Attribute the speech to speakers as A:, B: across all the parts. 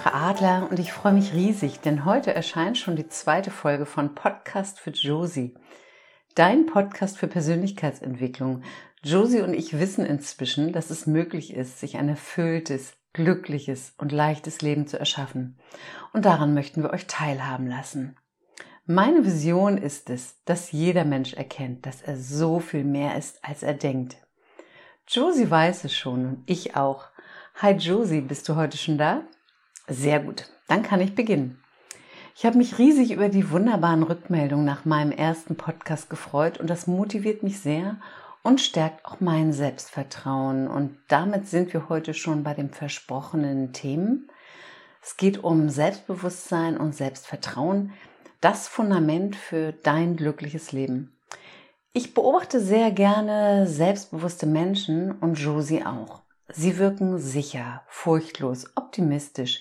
A: Petra Adler und ich freue mich riesig, denn heute erscheint schon die zweite Folge von Podcast für Josie. Dein Podcast für Persönlichkeitsentwicklung. Josie und ich wissen inzwischen, dass es möglich ist, sich ein erfülltes, glückliches und leichtes Leben zu erschaffen. Und daran möchten wir euch teilhaben lassen. Meine Vision ist es, dass jeder Mensch erkennt, dass er so viel mehr ist, als er denkt. Josie weiß es schon und ich auch. Hi Josie, bist du heute schon da? Sehr gut, dann kann ich beginnen. Ich habe mich riesig über die wunderbaren Rückmeldungen nach meinem ersten Podcast gefreut und das motiviert mich sehr und stärkt auch mein Selbstvertrauen. Und damit sind wir heute schon bei den versprochenen Themen. Es geht um Selbstbewusstsein und Selbstvertrauen, das Fundament für dein glückliches Leben. Ich beobachte sehr gerne selbstbewusste Menschen und Josie auch. Sie wirken sicher, furchtlos, optimistisch,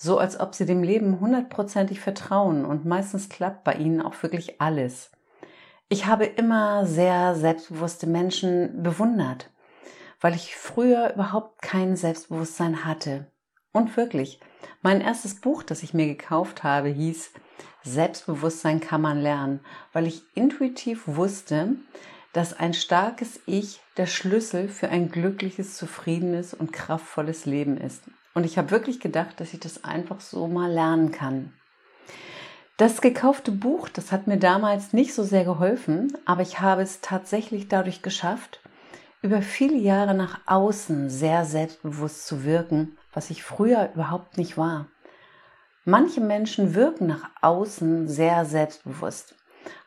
A: so als ob sie dem Leben hundertprozentig vertrauen und meistens klappt bei ihnen auch wirklich alles. Ich habe immer sehr selbstbewusste Menschen bewundert, weil ich früher überhaupt kein Selbstbewusstsein hatte. Und wirklich, mein erstes Buch, das ich mir gekauft habe, hieß Selbstbewusstsein kann man lernen, weil ich intuitiv wusste, dass ein starkes Ich der Schlüssel für ein glückliches, zufriedenes und kraftvolles Leben ist. Und ich habe wirklich gedacht, dass ich das einfach so mal lernen kann. Das gekaufte Buch, das hat mir damals nicht so sehr geholfen, aber ich habe es tatsächlich dadurch geschafft, über viele Jahre nach außen sehr selbstbewusst zu wirken, was ich früher überhaupt nicht war. Manche Menschen wirken nach außen sehr selbstbewusst,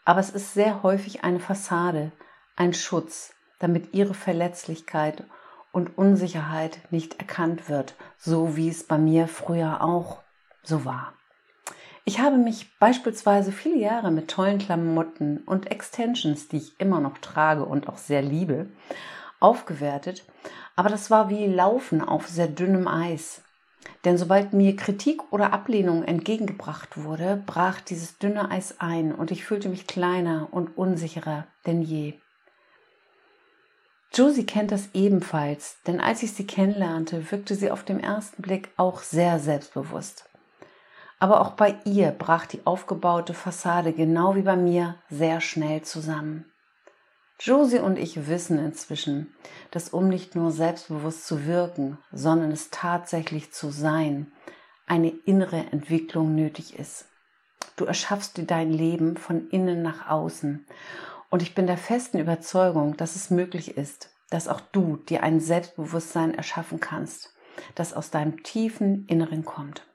A: aber es ist sehr häufig eine Fassade, ein Schutz, damit ihre Verletzlichkeit und Unsicherheit nicht erkannt wird, so wie es bei mir früher auch so war. Ich habe mich beispielsweise viele Jahre mit tollen Klamotten und Extensions, die ich immer noch trage und auch sehr liebe, aufgewertet, aber das war wie Laufen auf sehr dünnem Eis. Denn sobald mir Kritik oder Ablehnung entgegengebracht wurde, brach dieses dünne Eis ein und ich fühlte mich kleiner und unsicherer denn je. Josie kennt das ebenfalls, denn als ich sie kennenlernte, wirkte sie auf den ersten Blick auch sehr selbstbewusst. Aber auch bei ihr brach die aufgebaute Fassade genau wie bei mir sehr schnell zusammen. Josie und ich wissen inzwischen, dass um nicht nur selbstbewusst zu wirken, sondern es tatsächlich zu sein, eine innere Entwicklung nötig ist. Du erschaffst dir dein Leben von innen nach außen und ich bin der festen Überzeugung, dass es möglich ist, dass auch du dir ein Selbstbewusstsein erschaffen kannst, das aus deinem tiefen Inneren kommt.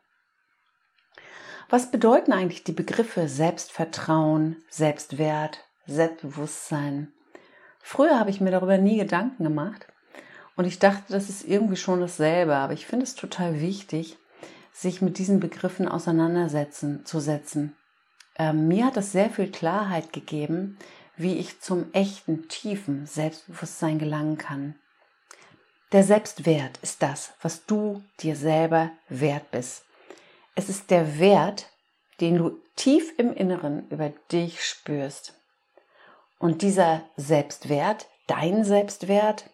A: Was bedeuten eigentlich die Begriffe Selbstvertrauen, Selbstwert, Selbstbewusstsein? Früher habe ich mir darüber nie Gedanken gemacht und ich dachte, das ist irgendwie schon dasselbe, aber ich finde es total wichtig, sich mit diesen Begriffen auseinandersetzen zu setzen. Ähm, mir hat das sehr viel Klarheit gegeben, wie ich zum echten, tiefen Selbstbewusstsein gelangen kann. Der Selbstwert ist das, was du dir selber wert bist. Es ist der Wert, den du tief im Inneren über dich spürst. Und dieser Selbstwert, dein Selbstwert,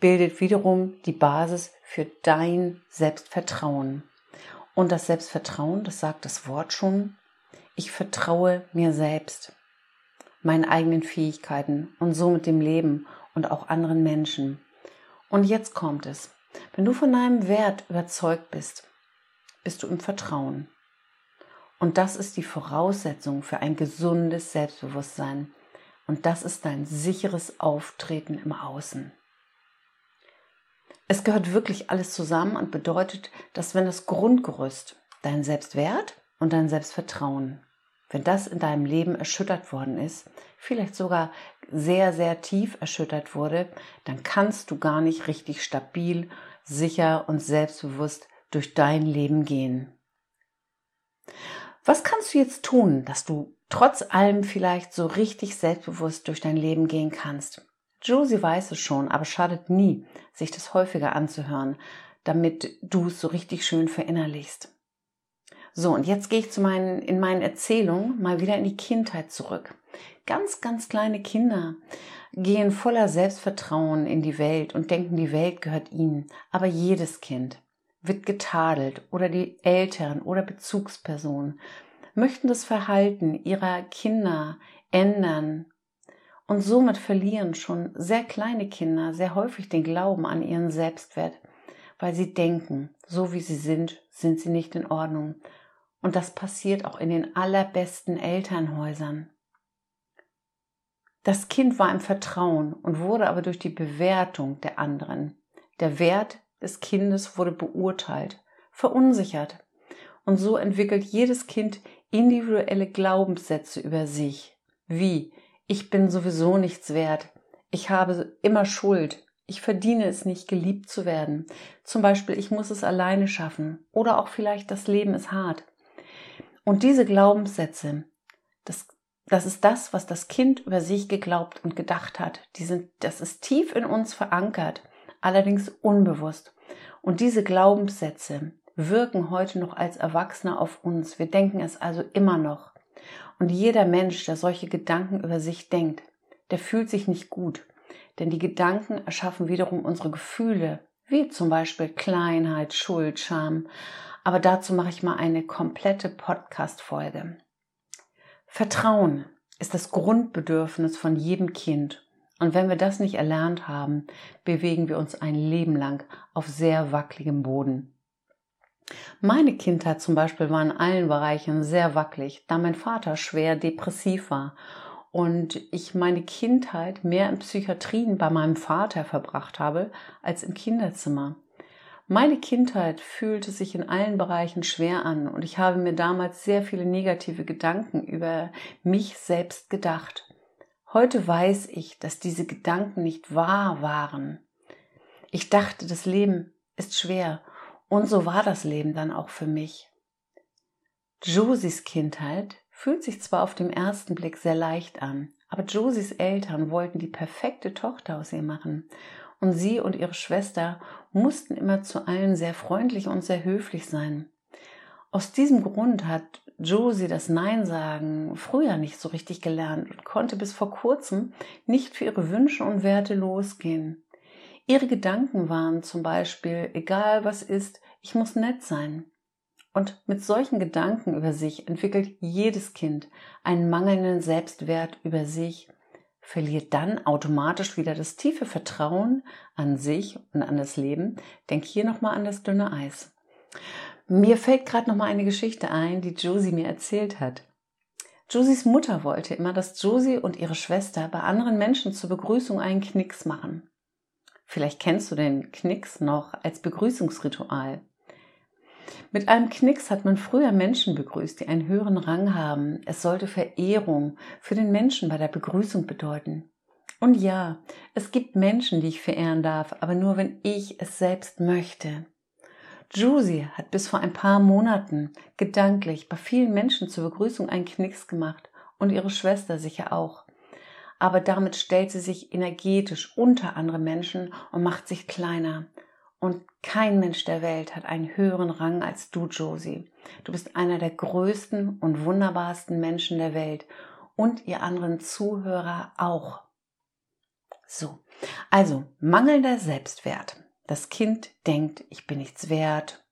A: bildet wiederum die Basis für dein Selbstvertrauen. Und das Selbstvertrauen, das sagt das Wort schon, ich vertraue mir selbst meinen eigenen Fähigkeiten und somit dem Leben und auch anderen Menschen. Und jetzt kommt es. Wenn du von deinem Wert überzeugt bist, bist du im Vertrauen. Und das ist die Voraussetzung für ein gesundes Selbstbewusstsein. Und das ist dein sicheres Auftreten im Außen. Es gehört wirklich alles zusammen und bedeutet, dass wenn das Grundgerüst, dein Selbstwert und dein Selbstvertrauen wenn das in deinem Leben erschüttert worden ist, vielleicht sogar sehr, sehr tief erschüttert wurde, dann kannst du gar nicht richtig stabil, sicher und selbstbewusst durch dein Leben gehen. Was kannst du jetzt tun, dass du trotz allem vielleicht so richtig selbstbewusst durch dein Leben gehen kannst? Josie weiß es schon, aber schadet nie, sich das häufiger anzuhören, damit du es so richtig schön verinnerlichst. So, und jetzt gehe ich zu meinen, in meinen Erzählungen mal wieder in die Kindheit zurück. Ganz, ganz kleine Kinder gehen voller Selbstvertrauen in die Welt und denken, die Welt gehört ihnen. Aber jedes Kind, wird getadelt oder die Eltern oder Bezugspersonen möchten das Verhalten ihrer Kinder ändern und somit verlieren schon sehr kleine Kinder sehr häufig den Glauben an ihren Selbstwert, weil sie denken, so wie sie sind, sind sie nicht in Ordnung. Und das passiert auch in den allerbesten Elternhäusern. Das Kind war im Vertrauen und wurde aber durch die Bewertung der anderen. Der Wert des Kindes wurde beurteilt, verunsichert. Und so entwickelt jedes Kind individuelle Glaubenssätze über sich, wie ich bin sowieso nichts wert, ich habe immer Schuld, ich verdiene es nicht, geliebt zu werden. Zum Beispiel, ich muss es alleine schaffen. Oder auch vielleicht, das Leben ist hart. Und diese Glaubenssätze, das, das ist das, was das Kind über sich geglaubt und gedacht hat. Die sind, das ist tief in uns verankert, allerdings unbewusst. Und diese Glaubenssätze wirken heute noch als Erwachsene auf uns. Wir denken es also immer noch. Und jeder Mensch, der solche Gedanken über sich denkt, der fühlt sich nicht gut. Denn die Gedanken erschaffen wiederum unsere Gefühle, wie zum Beispiel Kleinheit, Schuld, Scham. Aber dazu mache ich mal eine komplette Podcast-Folge. Vertrauen ist das Grundbedürfnis von jedem Kind. Und wenn wir das nicht erlernt haben, bewegen wir uns ein Leben lang auf sehr wackeligem Boden. Meine Kindheit zum Beispiel war in allen Bereichen sehr wackelig, da mein Vater schwer depressiv war und ich meine Kindheit mehr in Psychiatrien bei meinem Vater verbracht habe als im Kinderzimmer. Meine Kindheit fühlte sich in allen Bereichen schwer an und ich habe mir damals sehr viele negative Gedanken über mich selbst gedacht. Heute weiß ich, dass diese Gedanken nicht wahr waren. Ich dachte, das Leben ist schwer und so war das Leben dann auch für mich. Josies Kindheit fühlt sich zwar auf den ersten Blick sehr leicht an, aber Josies Eltern wollten die perfekte Tochter aus ihr machen. Und sie und ihre Schwester mussten immer zu allen sehr freundlich und sehr höflich sein. Aus diesem Grund hat Josie das Nein sagen früher nicht so richtig gelernt und konnte bis vor kurzem nicht für ihre Wünsche und Werte losgehen. Ihre Gedanken waren zum Beispiel, egal was ist, ich muss nett sein. Und mit solchen Gedanken über sich entwickelt jedes Kind einen mangelnden Selbstwert über sich, verliert dann automatisch wieder das tiefe Vertrauen an sich und an das Leben. Denk hier nochmal an das dünne Eis. Mir fällt gerade nochmal eine Geschichte ein, die Josie mir erzählt hat. Josies Mutter wollte immer, dass Josie und ihre Schwester bei anderen Menschen zur Begrüßung einen Knicks machen. Vielleicht kennst du den Knicks noch als Begrüßungsritual. Mit einem Knicks hat man früher Menschen begrüßt, die einen höheren Rang haben. Es sollte Verehrung für den Menschen bei der Begrüßung bedeuten. Und ja, es gibt Menschen, die ich verehren darf, aber nur wenn ich es selbst möchte. Juicy hat bis vor ein paar Monaten gedanklich bei vielen Menschen zur Begrüßung einen Knicks gemacht und ihre Schwester sicher auch aber damit stellt sie sich energetisch unter andere Menschen und macht sich kleiner. Und kein Mensch der Welt hat einen höheren Rang als du, Josie. Du bist einer der größten und wunderbarsten Menschen der Welt und ihr anderen Zuhörer auch. So, also mangelnder Selbstwert. Das Kind denkt, ich bin nichts wert.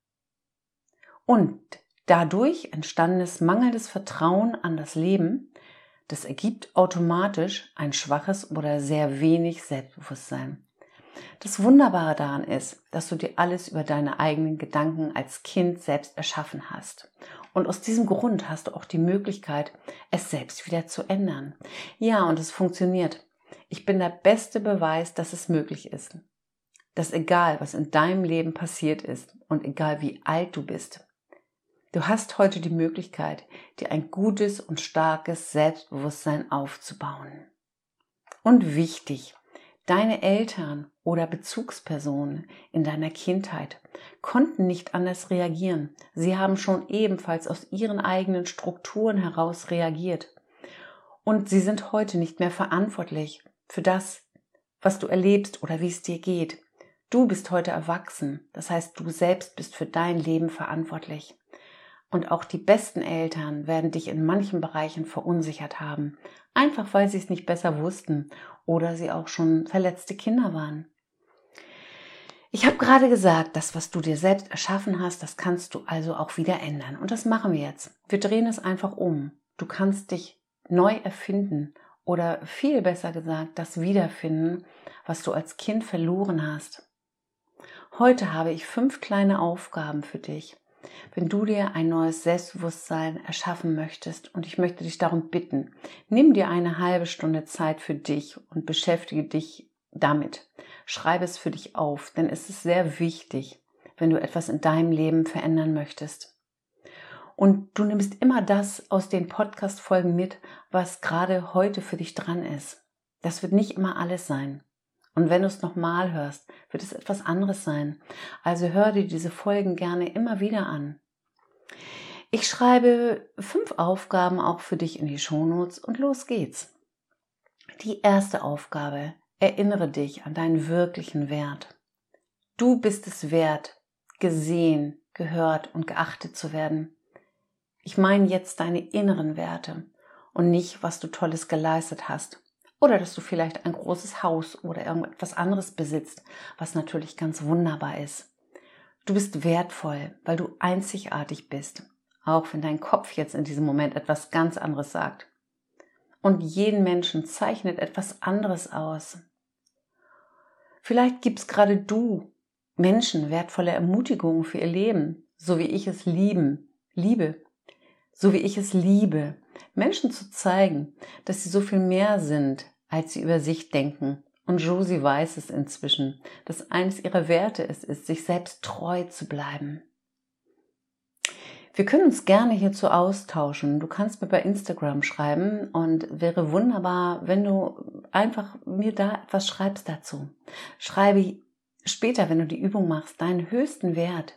A: Und dadurch entstandenes mangelndes Vertrauen an das Leben das ergibt automatisch ein schwaches oder sehr wenig Selbstbewusstsein. Das Wunderbare daran ist, dass du dir alles über deine eigenen Gedanken als Kind selbst erschaffen hast. Und aus diesem Grund hast du auch die Möglichkeit, es selbst wieder zu ändern. Ja, und es funktioniert. Ich bin der beste Beweis, dass es möglich ist. Dass egal, was in deinem Leben passiert ist und egal wie alt du bist, Du hast heute die Möglichkeit, dir ein gutes und starkes Selbstbewusstsein aufzubauen. Und wichtig, deine Eltern oder Bezugspersonen in deiner Kindheit konnten nicht anders reagieren. Sie haben schon ebenfalls aus ihren eigenen Strukturen heraus reagiert. Und sie sind heute nicht mehr verantwortlich für das, was du erlebst oder wie es dir geht. Du bist heute erwachsen, das heißt, du selbst bist für dein Leben verantwortlich. Und auch die besten Eltern werden dich in manchen Bereichen verunsichert haben, einfach weil sie es nicht besser wussten oder sie auch schon verletzte Kinder waren. Ich habe gerade gesagt, das, was du dir selbst erschaffen hast, das kannst du also auch wieder ändern. Und das machen wir jetzt. Wir drehen es einfach um. Du kannst dich neu erfinden oder viel besser gesagt, das wiederfinden, was du als Kind verloren hast. Heute habe ich fünf kleine Aufgaben für dich. Wenn du dir ein neues Selbstbewusstsein erschaffen möchtest und ich möchte dich darum bitten, nimm dir eine halbe Stunde Zeit für dich und beschäftige dich damit. Schreibe es für dich auf, denn es ist sehr wichtig, wenn du etwas in deinem Leben verändern möchtest. Und du nimmst immer das aus den Podcast-Folgen mit, was gerade heute für dich dran ist. Das wird nicht immer alles sein. Und wenn du es nochmal hörst, wird es etwas anderes sein. Also hör dir diese Folgen gerne immer wieder an. Ich schreibe fünf Aufgaben auch für dich in die Shownotes und los geht's. Die erste Aufgabe Erinnere dich an deinen wirklichen Wert. Du bist es wert, gesehen, gehört und geachtet zu werden. Ich meine jetzt deine inneren Werte und nicht, was du Tolles geleistet hast. Oder dass du vielleicht ein großes Haus oder irgendetwas anderes besitzt, was natürlich ganz wunderbar ist. Du bist wertvoll, weil du einzigartig bist, auch wenn dein Kopf jetzt in diesem Moment etwas ganz anderes sagt. Und jeden Menschen zeichnet etwas anderes aus. Vielleicht gibst gerade du Menschen wertvolle Ermutigungen für ihr Leben, so wie ich es lieben, liebe, so wie ich es liebe, Menschen zu zeigen, dass sie so viel mehr sind, als sie über sich denken. Und Josie weiß es inzwischen, dass eines ihrer Werte es ist, sich selbst treu zu bleiben. Wir können uns gerne hierzu austauschen. Du kannst mir bei Instagram schreiben und wäre wunderbar, wenn du einfach mir da etwas schreibst dazu. Schreibe später, wenn du die Übung machst, deinen höchsten Wert,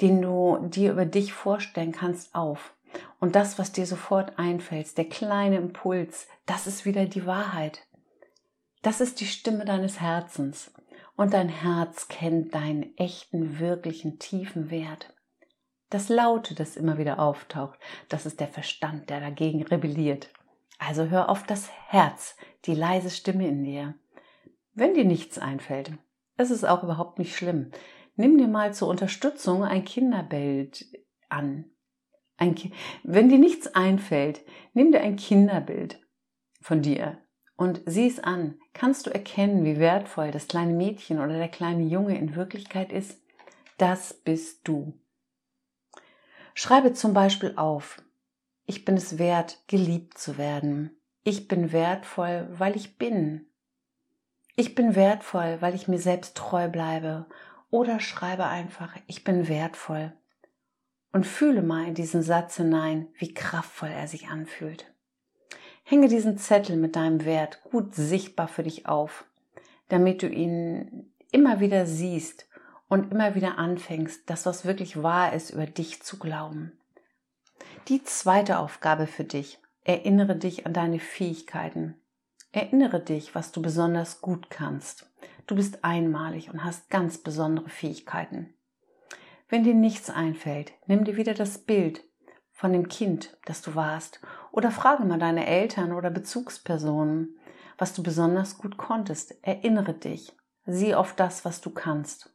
A: den du dir über dich vorstellen kannst, auf. Und das, was dir sofort einfällt, der kleine Impuls, das ist wieder die Wahrheit. Das ist die Stimme deines Herzens. Und dein Herz kennt deinen echten, wirklichen, tiefen Wert. Das Laute, das immer wieder auftaucht, das ist der Verstand, der dagegen rebelliert. Also hör auf das Herz, die leise Stimme in dir. Wenn dir nichts einfällt, es ist auch überhaupt nicht schlimm. Nimm dir mal zur Unterstützung ein Kinderbild an. Ein Wenn dir nichts einfällt, nimm dir ein Kinderbild von dir und sieh es an. Kannst du erkennen, wie wertvoll das kleine Mädchen oder der kleine Junge in Wirklichkeit ist? Das bist du. Schreibe zum Beispiel auf, ich bin es wert, geliebt zu werden. Ich bin wertvoll, weil ich bin. Ich bin wertvoll, weil ich mir selbst treu bleibe. Oder schreibe einfach, ich bin wertvoll. Und fühle mal in diesen Satz hinein, wie kraftvoll er sich anfühlt. Hänge diesen Zettel mit deinem Wert gut sichtbar für dich auf, damit du ihn immer wieder siehst und immer wieder anfängst, das, was wirklich wahr ist, über dich zu glauben. Die zweite Aufgabe für dich. Erinnere dich an deine Fähigkeiten. Erinnere dich, was du besonders gut kannst. Du bist einmalig und hast ganz besondere Fähigkeiten. Wenn dir nichts einfällt, nimm dir wieder das Bild von dem Kind, das du warst, oder frage mal deine Eltern oder Bezugspersonen, was du besonders gut konntest. Erinnere dich. Sieh auf das, was du kannst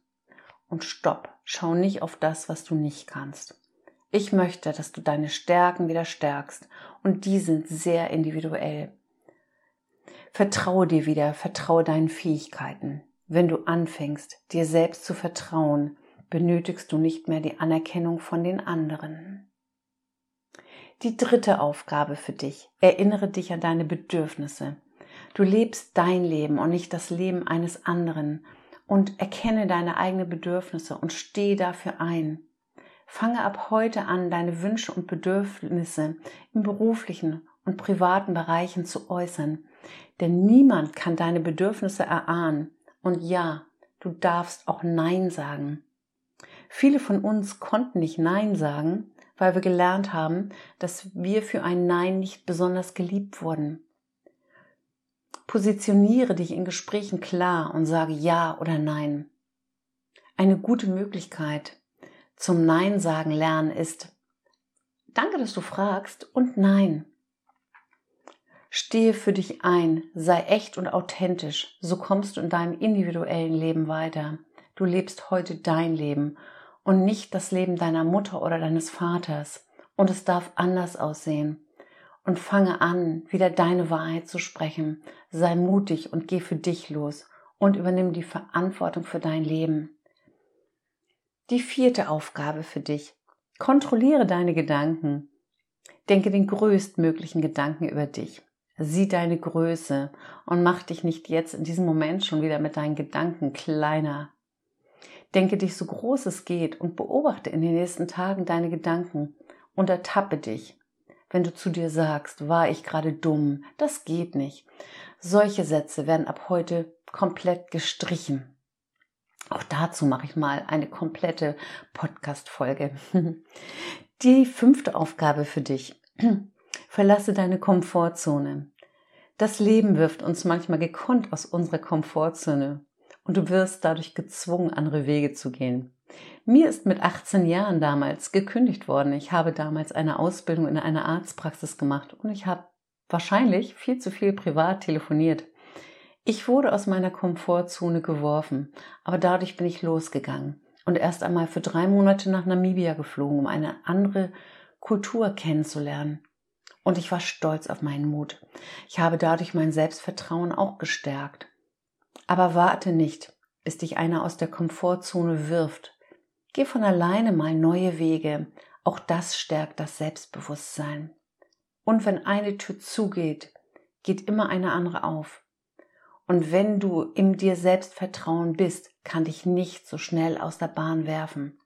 A: und stopp. Schau nicht auf das, was du nicht kannst. Ich möchte, dass du deine Stärken wieder stärkst und die sind sehr individuell. Vertraue dir wieder, vertraue deinen Fähigkeiten. Wenn du anfängst, dir selbst zu vertrauen, benötigst du nicht mehr die Anerkennung von den anderen. Die dritte Aufgabe für dich. Erinnere dich an deine Bedürfnisse. Du lebst dein Leben und nicht das Leben eines anderen und erkenne deine eigenen Bedürfnisse und stehe dafür ein. Fange ab heute an, deine Wünsche und Bedürfnisse im beruflichen und privaten Bereichen zu äußern, denn niemand kann deine Bedürfnisse erahnen. Und ja, du darfst auch Nein sagen. Viele von uns konnten nicht Nein sagen, weil wir gelernt haben, dass wir für ein Nein nicht besonders geliebt wurden. Positioniere dich in Gesprächen klar und sage Ja oder Nein. Eine gute Möglichkeit zum Nein sagen lernen ist Danke, dass du fragst und Nein. Stehe für dich ein, sei echt und authentisch, so kommst du in deinem individuellen Leben weiter. Du lebst heute dein Leben und nicht das Leben deiner Mutter oder deines Vaters. Und es darf anders aussehen. Und fange an, wieder deine Wahrheit zu sprechen. Sei mutig und geh für dich los und übernimm die Verantwortung für dein Leben. Die vierte Aufgabe für dich. Kontrolliere deine Gedanken. Denke den größtmöglichen Gedanken über dich. Sieh deine Größe und mach dich nicht jetzt in diesem Moment schon wieder mit deinen Gedanken kleiner. Denke dich so groß es geht und beobachte in den nächsten Tagen deine Gedanken und ertappe dich. Wenn du zu dir sagst, war ich gerade dumm, das geht nicht. Solche Sätze werden ab heute komplett gestrichen. Auch dazu mache ich mal eine komplette Podcast-Folge. Die fünfte Aufgabe für dich. Verlasse deine Komfortzone. Das Leben wirft uns manchmal gekonnt aus unserer Komfortzone und du wirst dadurch gezwungen, andere Wege zu gehen. Mir ist mit 18 Jahren damals gekündigt worden. Ich habe damals eine Ausbildung in einer Arztpraxis gemacht und ich habe wahrscheinlich viel zu viel privat telefoniert. Ich wurde aus meiner Komfortzone geworfen, aber dadurch bin ich losgegangen und erst einmal für drei Monate nach Namibia geflogen, um eine andere Kultur kennenzulernen. Und ich war stolz auf meinen Mut. Ich habe dadurch mein Selbstvertrauen auch gestärkt. Aber warte nicht, bis dich einer aus der Komfortzone wirft. Geh von alleine mal neue Wege. Auch das stärkt das Selbstbewusstsein. Und wenn eine Tür zugeht, geht immer eine andere auf. Und wenn du im dir Selbstvertrauen bist, kann dich nicht so schnell aus der Bahn werfen.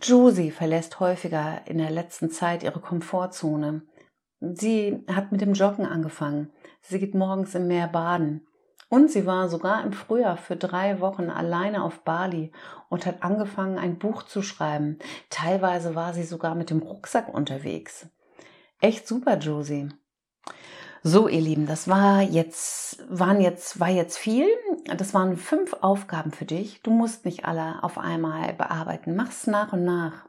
A: Josie verlässt häufiger in der letzten Zeit ihre Komfortzone. Sie hat mit dem Joggen angefangen. Sie geht morgens im Meer baden. Und sie war sogar im Frühjahr für drei Wochen alleine auf Bali und hat angefangen, ein Buch zu schreiben. Teilweise war sie sogar mit dem Rucksack unterwegs. Echt super, Josie. So, ihr Lieben, das war jetzt, waren jetzt, war jetzt viel. Das waren fünf Aufgaben für dich. Du musst nicht alle auf einmal bearbeiten. Mach's nach und nach.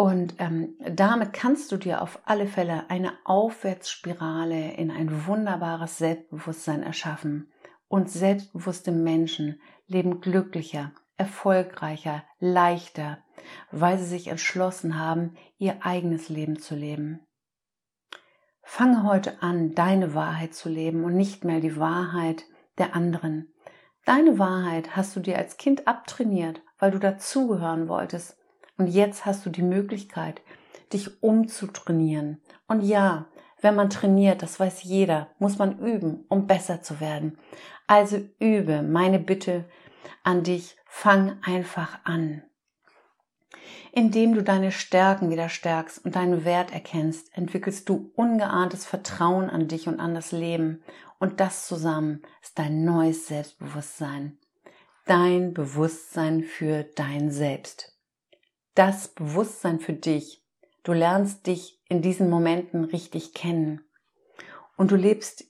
A: Und ähm, damit kannst du dir auf alle Fälle eine Aufwärtsspirale in ein wunderbares Selbstbewusstsein erschaffen. Und selbstbewusste Menschen leben glücklicher, erfolgreicher, leichter, weil sie sich entschlossen haben, ihr eigenes Leben zu leben. Fange heute an, deine Wahrheit zu leben und nicht mehr die Wahrheit der anderen. Deine Wahrheit hast du dir als Kind abtrainiert, weil du dazugehören wolltest und jetzt hast du die Möglichkeit, dich umzutrainieren. Und ja, wenn man trainiert, das weiß jeder, muss man üben, um besser zu werden. Also übe, meine Bitte an dich, fang einfach an. Indem du deine Stärken wieder stärkst und deinen Wert erkennst, entwickelst du ungeahntes Vertrauen an dich und an das Leben. Und das zusammen ist dein neues Selbstbewusstsein. Dein Bewusstsein für dein Selbst das Bewusstsein für dich. Du lernst dich in diesen Momenten richtig kennen. Und du lebst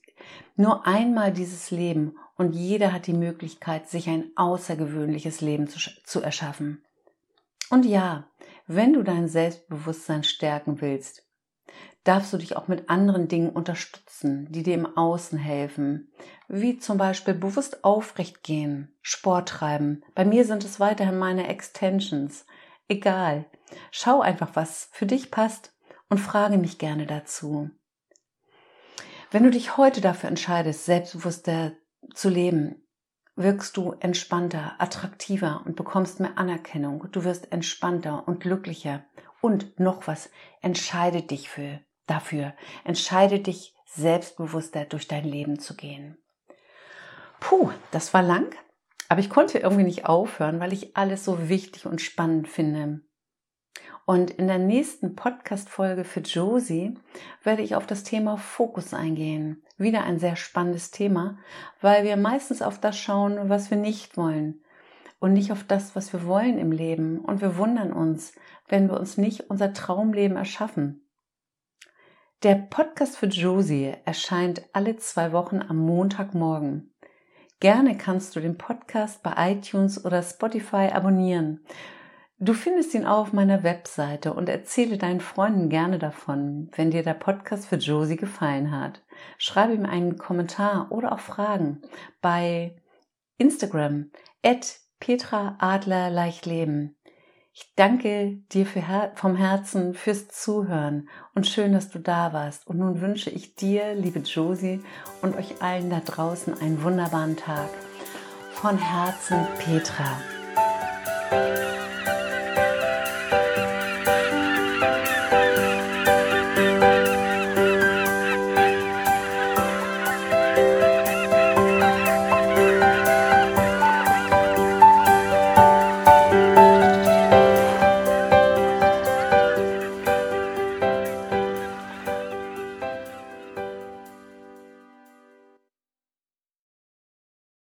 A: nur einmal dieses Leben und jeder hat die Möglichkeit, sich ein außergewöhnliches Leben zu, zu erschaffen. Und ja, wenn du dein Selbstbewusstsein stärken willst, darfst du dich auch mit anderen Dingen unterstützen, die dir im Außen helfen, wie zum Beispiel bewusst aufrecht gehen, Sport treiben. Bei mir sind es weiterhin meine Extensions, egal. Schau einfach, was für dich passt und frage mich gerne dazu. Wenn du dich heute dafür entscheidest, selbstbewusster zu leben, wirkst du entspannter, attraktiver und bekommst mehr Anerkennung. Du wirst entspannter und glücklicher. Und noch was, entscheide dich für, dafür. Entscheide dich selbstbewusster durch dein Leben zu gehen. Puh, das war lang, aber ich konnte irgendwie nicht aufhören, weil ich alles so wichtig und spannend finde. Und in der nächsten Podcast-Folge für Josie werde ich auf das Thema Fokus eingehen. Wieder ein sehr spannendes Thema, weil wir meistens auf das schauen, was wir nicht wollen und nicht auf das, was wir wollen im Leben. Und wir wundern uns, wenn wir uns nicht unser Traumleben erschaffen. Der Podcast für Josie erscheint alle zwei Wochen am Montagmorgen. Gerne kannst du den Podcast bei iTunes oder Spotify abonnieren. Du findest ihn auch auf meiner Webseite und erzähle deinen Freunden gerne davon, wenn dir der Podcast für Josie gefallen hat. Schreibe ihm einen Kommentar oder auch Fragen bei Instagram at Petra Adler Leicht Leben. Ich danke dir für, vom Herzen fürs Zuhören und schön, dass du da warst. Und nun wünsche ich dir, liebe Josie, und euch allen da draußen einen wunderbaren Tag. Von Herzen, Petra.